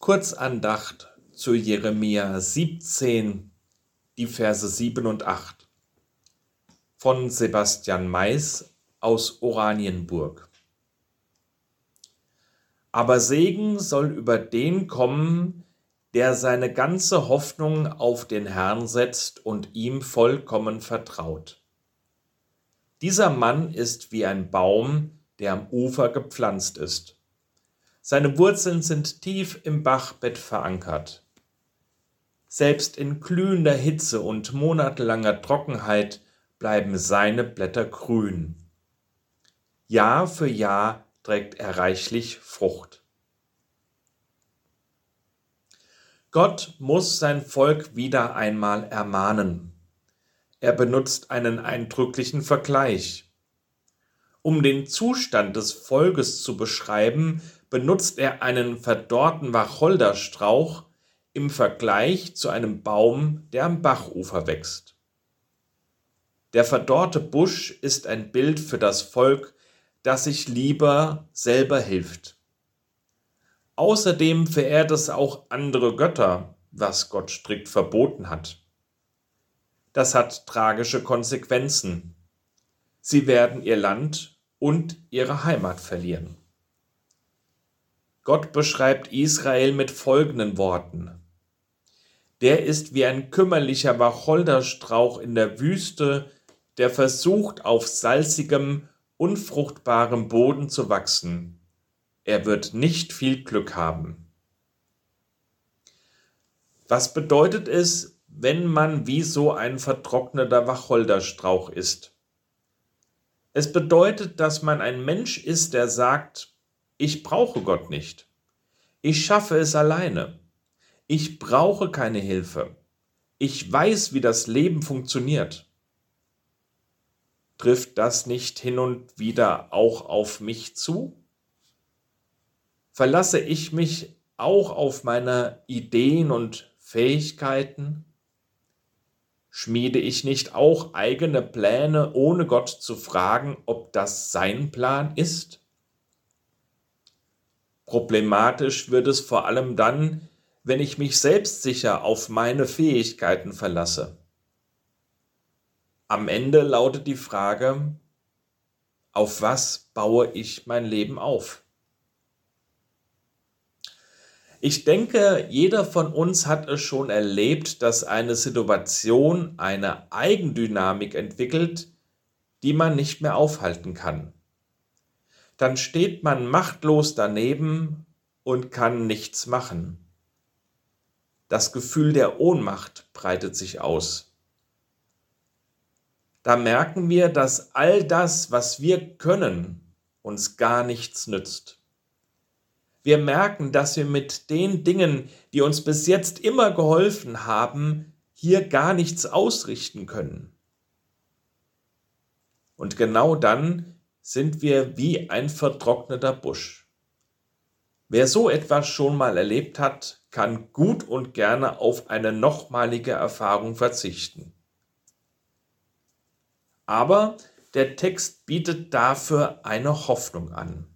Kurzandacht zu Jeremia 17, die Verse 7 und 8 von Sebastian Mais aus Oranienburg. Aber Segen soll über den kommen, der seine ganze Hoffnung auf den Herrn setzt und ihm vollkommen vertraut. Dieser Mann ist wie ein Baum, der am Ufer gepflanzt ist seine Wurzeln sind tief im Bachbett verankert. Selbst in glühender Hitze und monatelanger Trockenheit bleiben seine Blätter grün. Jahr für Jahr trägt er reichlich Frucht. Gott muss sein Volk wieder einmal ermahnen. Er benutzt einen eindrücklichen Vergleich. Um den Zustand des Volkes zu beschreiben, benutzt er einen verdorrten Wacholderstrauch im Vergleich zu einem Baum, der am Bachufer wächst. Der verdorrte Busch ist ein Bild für das Volk, das sich lieber selber hilft. Außerdem verehrt es auch andere Götter, was Gott strikt verboten hat. Das hat tragische Konsequenzen. Sie werden ihr Land und ihre Heimat verlieren. Gott beschreibt Israel mit folgenden Worten. Der ist wie ein kümmerlicher Wacholderstrauch in der Wüste, der versucht, auf salzigem, unfruchtbarem Boden zu wachsen. Er wird nicht viel Glück haben. Was bedeutet es, wenn man wie so ein vertrockneter Wacholderstrauch ist? Es bedeutet, dass man ein Mensch ist, der sagt, ich brauche Gott nicht. Ich schaffe es alleine. Ich brauche keine Hilfe. Ich weiß, wie das Leben funktioniert. Trifft das nicht hin und wieder auch auf mich zu? Verlasse ich mich auch auf meine Ideen und Fähigkeiten? Schmiede ich nicht auch eigene Pläne, ohne Gott zu fragen, ob das sein Plan ist? Problematisch wird es vor allem dann, wenn ich mich selbstsicher auf meine Fähigkeiten verlasse. Am Ende lautet die Frage, auf was baue ich mein Leben auf? Ich denke, jeder von uns hat es schon erlebt, dass eine Situation eine Eigendynamik entwickelt, die man nicht mehr aufhalten kann dann steht man machtlos daneben und kann nichts machen. Das Gefühl der Ohnmacht breitet sich aus. Da merken wir, dass all das, was wir können, uns gar nichts nützt. Wir merken, dass wir mit den Dingen, die uns bis jetzt immer geholfen haben, hier gar nichts ausrichten können. Und genau dann sind wir wie ein vertrockneter Busch. Wer so etwas schon mal erlebt hat, kann gut und gerne auf eine nochmalige Erfahrung verzichten. Aber der Text bietet dafür eine Hoffnung an.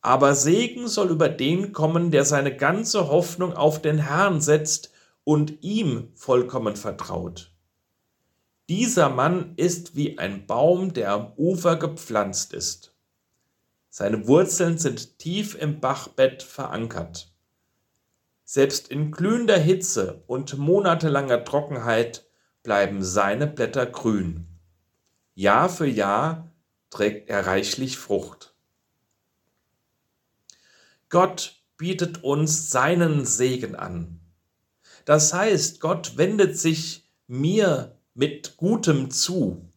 Aber Segen soll über den kommen, der seine ganze Hoffnung auf den Herrn setzt und ihm vollkommen vertraut. Dieser Mann ist wie ein Baum, der am Ufer gepflanzt ist. Seine Wurzeln sind tief im Bachbett verankert. Selbst in glühender Hitze und monatelanger Trockenheit bleiben seine Blätter grün. Jahr für Jahr trägt er reichlich Frucht. Gott bietet uns seinen Segen an. Das heißt, Gott wendet sich mir mit Gutem zu.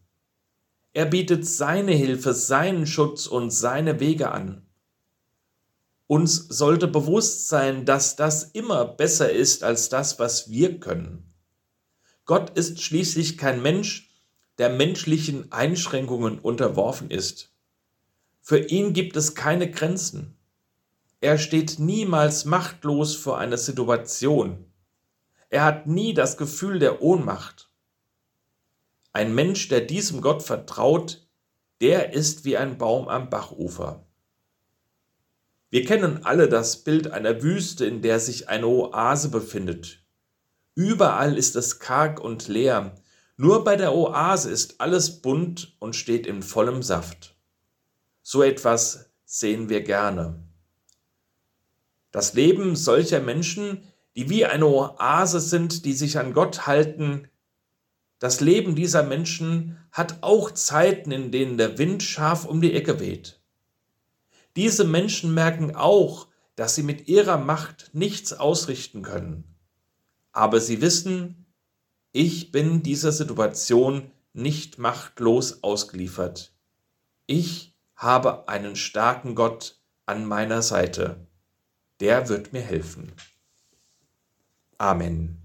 Er bietet seine Hilfe, seinen Schutz und seine Wege an. Uns sollte bewusst sein, dass das immer besser ist als das, was wir können. Gott ist schließlich kein Mensch, der menschlichen Einschränkungen unterworfen ist. Für ihn gibt es keine Grenzen. Er steht niemals machtlos vor einer Situation. Er hat nie das Gefühl der Ohnmacht. Ein Mensch, der diesem Gott vertraut, der ist wie ein Baum am Bachufer. Wir kennen alle das Bild einer Wüste, in der sich eine Oase befindet. Überall ist es karg und leer, nur bei der Oase ist alles bunt und steht in vollem Saft. So etwas sehen wir gerne. Das Leben solcher Menschen, die wie eine Oase sind, die sich an Gott halten, das Leben dieser Menschen hat auch Zeiten, in denen der Wind scharf um die Ecke weht. Diese Menschen merken auch, dass sie mit ihrer Macht nichts ausrichten können. Aber sie wissen, ich bin dieser Situation nicht machtlos ausgeliefert. Ich habe einen starken Gott an meiner Seite. Der wird mir helfen. Amen.